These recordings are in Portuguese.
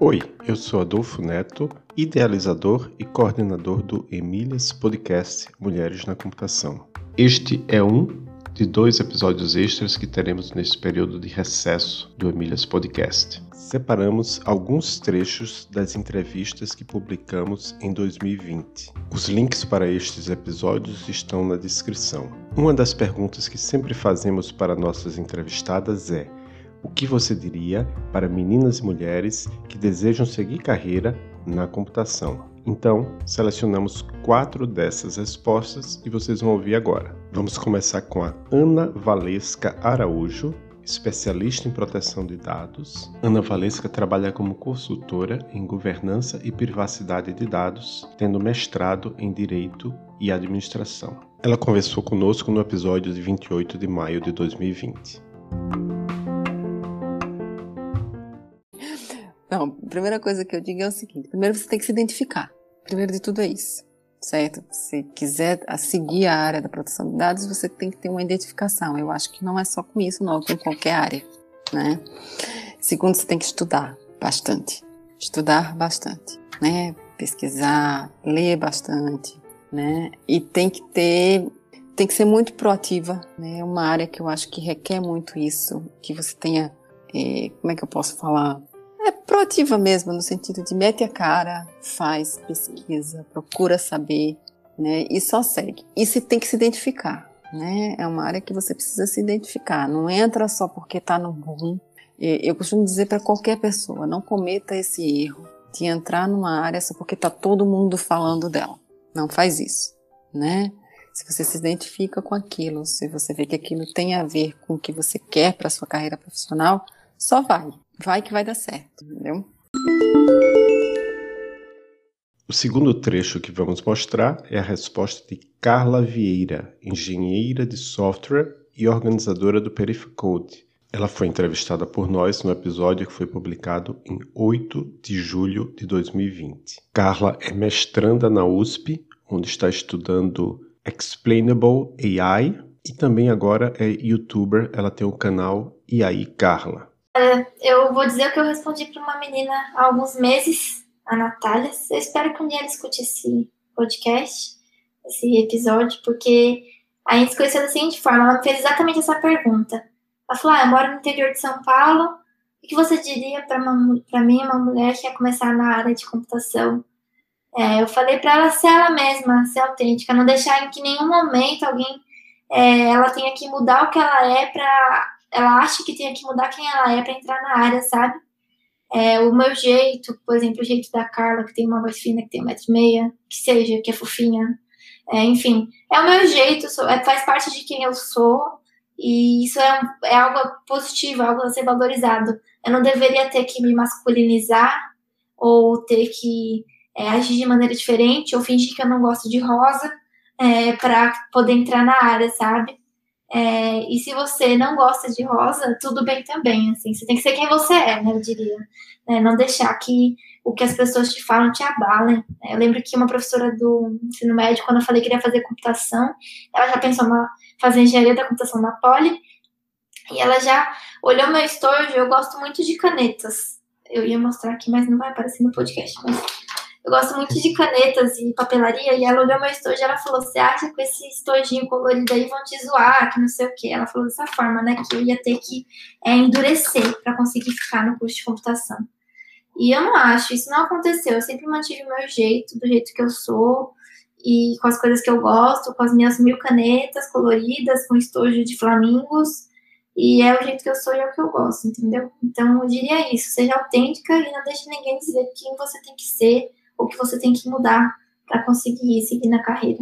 Oi, eu sou Adolfo Neto, idealizador e coordenador do Emílias Podcast Mulheres na Computação. Este é um de dois episódios extras que teremos neste período de recesso do Emílias Podcast. Separamos alguns trechos das entrevistas que publicamos em 2020. Os links para estes episódios estão na descrição. Uma das perguntas que sempre fazemos para nossas entrevistadas é o que você diria para meninas e mulheres que desejam seguir carreira na computação? Então, selecionamos quatro dessas respostas e vocês vão ouvir agora. Vamos começar com a Ana Valesca Araújo, especialista em proteção de dados. Ana Valesca trabalha como consultora em governança e privacidade de dados, tendo mestrado em Direito e Administração. Ela conversou conosco no episódio de 28 de maio de 2020. Não, a primeira coisa que eu digo é o seguinte: primeiro você tem que se identificar. Primeiro de tudo é isso, certo? Se quiser seguir a área da proteção de dados, você tem que ter uma identificação. Eu acho que não é só com isso, não, com qualquer área, né? Segundo, você tem que estudar bastante. Estudar bastante, né? Pesquisar, ler bastante, né? E tem que ter tem que ser muito proativa, né? É uma área que eu acho que requer muito isso, que você tenha, eh, como é que eu posso falar, é proativa mesmo, no sentido de mete a cara, faz pesquisa, procura saber, né? E só segue. E se tem que se identificar, né? É uma área que você precisa se identificar. Não entra só porque está no boom. Eu costumo dizer para qualquer pessoa, não cometa esse erro de entrar numa área só porque está todo mundo falando dela. Não faz isso, né? Se você se identifica com aquilo, se você vê que aquilo tem a ver com o que você quer para sua carreira profissional, só vai vai que vai dar certo, entendeu? O segundo trecho que vamos mostrar é a resposta de Carla Vieira, engenheira de software e organizadora do Perifcode. Ela foi entrevistada por nós no episódio que foi publicado em 8 de julho de 2020. Carla é mestranda na USP, onde está estudando Explainable AI e também agora é youtuber. Ela tem o canal E aí Carla. É, eu vou dizer o que eu respondi para uma menina há alguns meses, a Natália. Eu espero que um dia ela escute esse podcast, esse episódio, porque a gente se conheceu da seguinte forma: ela me fez exatamente essa pergunta. Ela falou: Ah, eu moro no interior de São Paulo. O que você diria para mim, uma mulher que quer começar na área de computação? É, eu falei para ela ser ela mesma, ser autêntica, não deixar em que nenhum momento alguém é, ela tenha que mudar o que ela é para ela acha que tem que mudar quem ela é para entrar na área, sabe? É, o meu jeito, por exemplo, o jeito da Carla, que tem uma voz fina, que tem um metro e meia, que seja, que é fofinha. É, enfim, é o meu jeito, sou, é, faz parte de quem eu sou, e isso é, é algo positivo, algo a ser valorizado. Eu não deveria ter que me masculinizar, ou ter que é, agir de maneira diferente, ou fingir que eu não gosto de rosa, é, para poder entrar na área, sabe? É, e se você não gosta de rosa, tudo bem também, assim, você tem que ser quem você é, né, eu diria. É, não deixar que o que as pessoas te falam te abalem. Eu lembro que uma professora do ensino médio, quando eu falei que queria fazer computação, ela já pensou em fazer engenharia da computação na Poli, e ela já olhou meu estojo, eu gosto muito de canetas. Eu ia mostrar aqui, mas não vai aparecer no podcast, mas eu gosto muito de canetas e papelaria, e ela olhou meu estojo e ela falou: Você acha que esse estojinho colorido aí vão te zoar, que não sei o quê? Ela falou dessa forma, né? Que eu ia ter que é, endurecer para conseguir ficar no curso de computação. E eu não acho, isso não aconteceu. Eu sempre mantive o meu jeito, do jeito que eu sou, e com as coisas que eu gosto, com as minhas mil canetas coloridas, com estojo de flamingos. E é o jeito que eu sou e é o que eu gosto, entendeu? Então eu diria isso: seja autêntica e não deixe ninguém dizer quem você tem que ser o que você tem que mudar para conseguir seguir na carreira.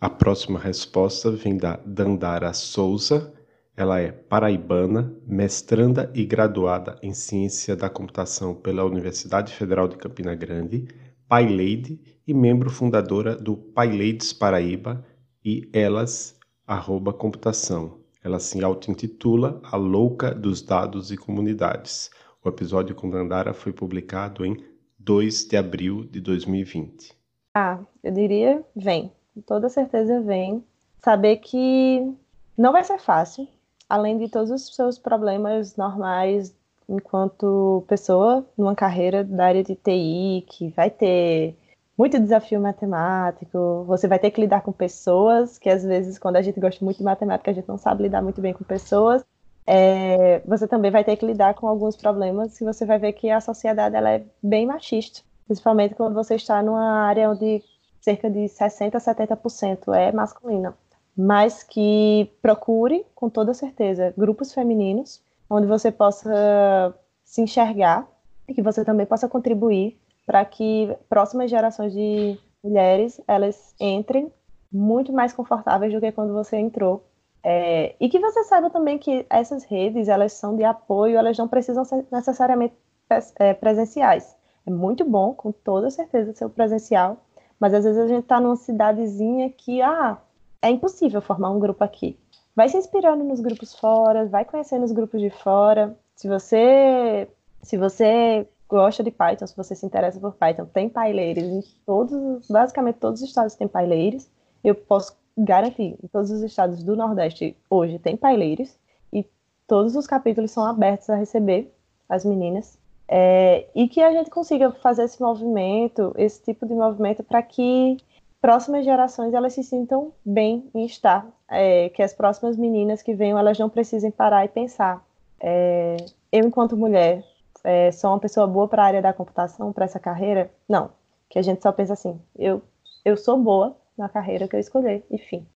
A próxima resposta vem da Dandara Souza. Ela é paraibana, mestranda e graduada em Ciência da Computação pela Universidade Federal de Campina Grande, PyLady e membro fundadora do PyLadies Paraíba e Elas, arroba computação. Ela se auto-intitula a louca dos dados e comunidades. O episódio com Dandara foi publicado em 2 de abril de 2020. Ah, eu diria vem. Com toda certeza vem. saber que não vai ser fácil, além de todos os seus problemas normais enquanto pessoa numa carreira da área de TI, que vai ter muito desafio matemático, você vai ter que lidar com pessoas, que às vezes, quando a gente gosta muito de matemática, a gente não sabe lidar muito bem com pessoas. É, você também vai ter que lidar com alguns problemas que você vai ver que a sociedade ela é bem machista, principalmente quando você está numa área onde cerca de 60% a 70% é masculina. Mas que procure, com toda certeza, grupos femininos, onde você possa se enxergar e que você também possa contribuir para que próximas gerações de mulheres elas entrem muito mais confortáveis do que quando você entrou. É, e que você saiba também que essas redes elas são de apoio, elas não precisam ser necessariamente é, presenciais. É muito bom, com toda certeza, ser presencial, mas às vezes a gente está numa cidadezinha que ah, é impossível formar um grupo aqui. Vai se inspirando nos grupos fora, vai conhecendo os grupos de fora. Se você se você gosta de Python, se você se interessa por Python, tem paileiros em todos, basicamente todos os estados têm paileiros. Eu posso garantir, todos os estados do Nordeste hoje tem paileiros e todos os capítulos são abertos a receber as meninas. É, e que a gente consiga fazer esse movimento, esse tipo de movimento, para que próximas gerações elas se sintam bem em estar, é, que as próximas meninas que venham elas não precisem parar e pensar. É, eu, enquanto mulher, é, sou uma pessoa boa para a área da computação, para essa carreira? Não. Que a gente só pensa assim, eu, eu sou boa na carreira que eu escolher, enfim.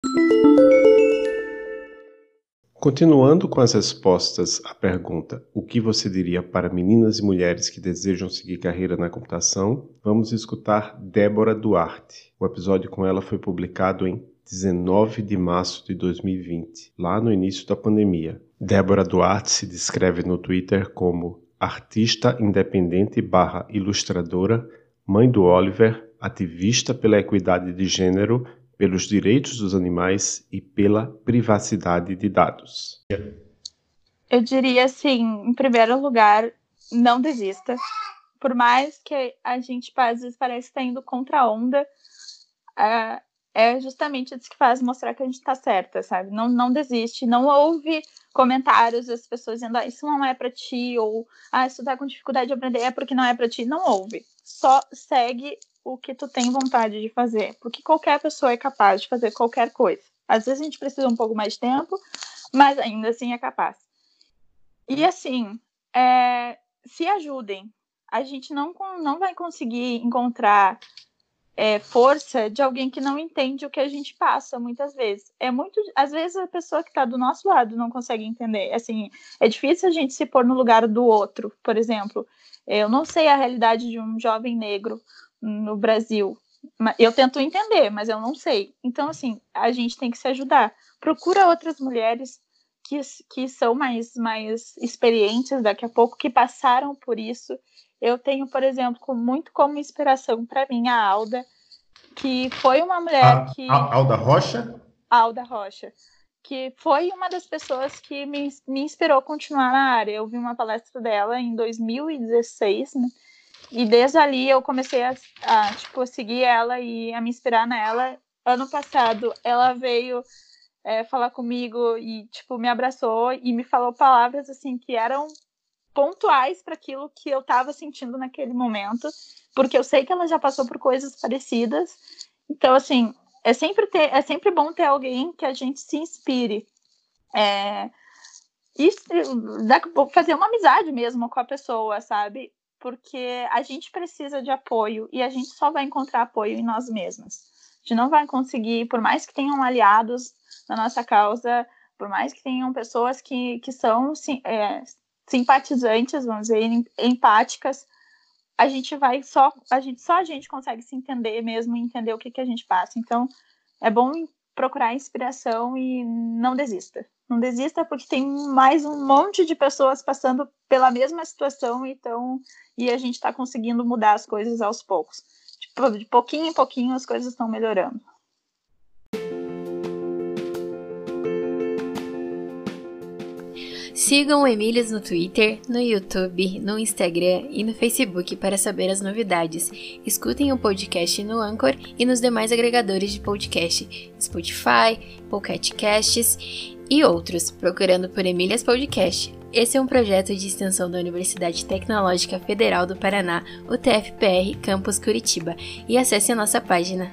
Continuando com as respostas à pergunta o que você diria para meninas e mulheres que desejam seguir carreira na computação, vamos escutar Débora Duarte. O episódio com ela foi publicado em 19 de março de 2020, lá no início da pandemia. Débora Duarte se descreve no Twitter como artista independente barra ilustradora, mãe do Oliver, ativista pela equidade de gênero, pelos direitos dos animais e pela privacidade de dados. Eu diria assim, em primeiro lugar, não desista. Por mais que a gente às vezes estar indo contra a onda, é justamente isso que faz mostrar que a gente está certa, sabe? Não, não desiste, não ouve comentários das pessoas dizendo, ah, isso não é para ti, ou ah, tu tá com dificuldade de aprender é porque não é para ti. Não ouve. Só segue o que tu tem vontade de fazer, porque qualquer pessoa é capaz de fazer qualquer coisa. Às vezes a gente precisa um pouco mais de tempo, mas ainda assim é capaz. E assim, é, se ajudem. A gente não, não vai conseguir encontrar é, força de alguém que não entende o que a gente passa muitas vezes. É muito, às vezes a pessoa que está do nosso lado não consegue entender. Assim, é difícil a gente se pôr no lugar do outro. Por exemplo, eu não sei a realidade de um jovem negro no Brasil. Eu tento entender, mas eu não sei. Então, assim, a gente tem que se ajudar. Procura outras mulheres que, que são mais, mais experientes daqui a pouco, que passaram por isso eu tenho, por exemplo, muito como inspiração para mim a Alda, que foi uma mulher a, que. A Alda Rocha? Alda Rocha, que foi uma das pessoas que me, me inspirou a continuar na área. Eu vi uma palestra dela em 2016, né? E desde ali eu comecei a, a, tipo, seguir ela e a me inspirar nela. Ano passado ela veio é, falar comigo e tipo me abraçou e me falou palavras assim que eram pontuais para aquilo que eu estava sentindo naquele momento, porque eu sei que ela já passou por coisas parecidas. Então, assim, é sempre ter, é sempre bom ter alguém que a gente se inspire. É, e fazer uma amizade mesmo com a pessoa, sabe? Porque a gente precisa de apoio e a gente só vai encontrar apoio em nós mesmas. A gente não vai conseguir, por mais que tenham aliados na nossa causa, por mais que tenham pessoas que, que são é, simpatizantes, vamos dizer, empáticas, a gente vai só a gente só a gente consegue se entender mesmo, entender o que que a gente passa. Então, é bom procurar inspiração e não desista. Não desista porque tem mais um monte de pessoas passando pela mesma situação então e a gente está conseguindo mudar as coisas aos poucos. Tipo, de pouquinho em pouquinho as coisas estão melhorando. Sigam o Emílias no Twitter, no YouTube, no Instagram e no Facebook para saber as novidades. Escutem o podcast no Anchor e nos demais agregadores de podcast, Spotify, Pocket Casts e outros, procurando por Emílias Podcast. Esse é um projeto de extensão da Universidade Tecnológica Federal do Paraná, UTFPR, Campus Curitiba, e acesse a nossa página